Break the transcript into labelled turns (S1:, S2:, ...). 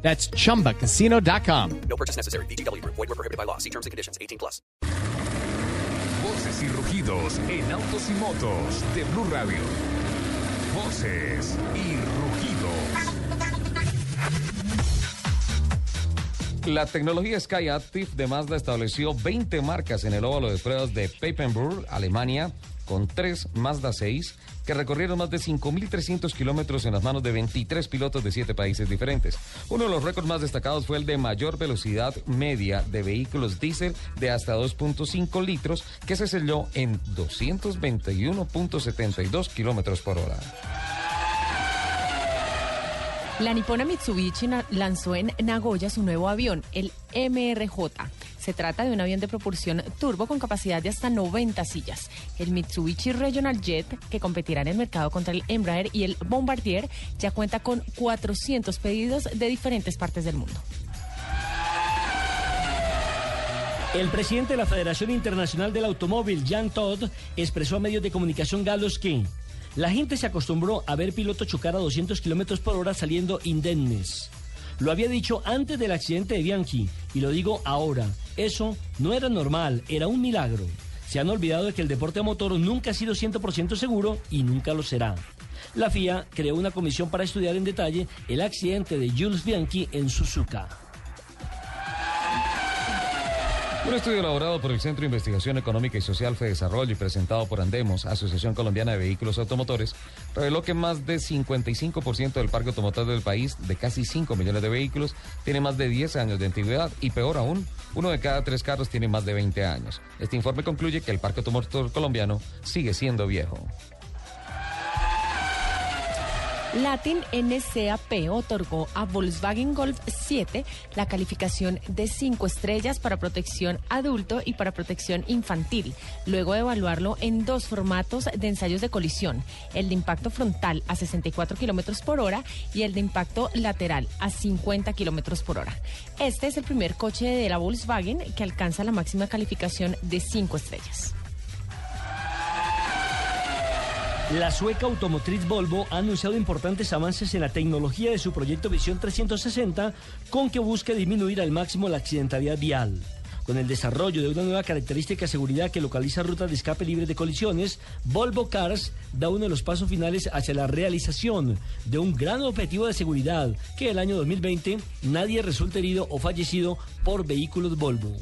S1: That's chumbacasino.com.
S2: No purchase necessary. BGW. Void were prohibited by law. See terms and conditions. 18 plus.
S3: Voces y rugidos en autos y motos de Blue Radio. Voces y rugidos.
S4: La tecnología Sky Active de Mazda estableció 20 marcas en el óvalo de pruebas de Papenburg, Alemania, con tres Mazda 6 que recorrieron más de 5.300 kilómetros en las manos de 23 pilotos de 7 países diferentes. Uno de los récords más destacados fue el de mayor velocidad media de vehículos diésel de hasta 2.5 litros, que se selló en 221.72 kilómetros por hora.
S5: La nipona Mitsubishi lanzó en Nagoya su nuevo avión, el MRJ. Se trata de un avión de propulsión turbo con capacidad de hasta 90 sillas. El Mitsubishi Regional Jet, que competirá en el mercado contra el Embraer y el Bombardier, ya cuenta con 400 pedidos de diferentes partes del mundo.
S6: El presidente de la Federación Internacional del Automóvil, Jan Todd, expresó a medios de comunicación galos que la gente se acostumbró a ver pilotos chocar a 200 kilómetros por hora saliendo indemnes. Lo había dicho antes del accidente de Bianchi y lo digo ahora. Eso no era normal, era un milagro. Se han olvidado de que el deporte a motor nunca ha sido 100% seguro y nunca lo será. La FIA creó una comisión para estudiar en detalle el accidente de Jules Bianchi en Suzuka.
S4: Un estudio elaborado por el Centro de Investigación Económica y Social Fe Desarrollo y presentado por Andemos, Asociación Colombiana de Vehículos Automotores, reveló que más de 55% del parque automotor del país, de casi 5 millones de vehículos, tiene más de 10 años de antigüedad y peor aún, uno de cada tres carros tiene más de 20 años. Este informe concluye que el parque automotor colombiano sigue siendo viejo.
S5: Latin NCAP otorgó a Volkswagen Golf 7 la calificación de 5 estrellas para protección adulto y para protección infantil, luego de evaluarlo en dos formatos de ensayos de colisión, el de impacto frontal a 64 kilómetros por hora y el de impacto lateral a 50 kilómetros por hora. Este es el primer coche de la Volkswagen que alcanza la máxima calificación de 5 estrellas.
S6: La sueca automotriz Volvo ha anunciado importantes avances en la tecnología de su proyecto Visión 360 con que busca disminuir al máximo la accidentalidad vial. Con el desarrollo de una nueva característica de seguridad que localiza rutas de escape libres de colisiones, Volvo Cars da uno de los pasos finales hacia la realización de un gran objetivo de seguridad, que el año 2020 nadie resulte herido o fallecido por vehículos Volvo.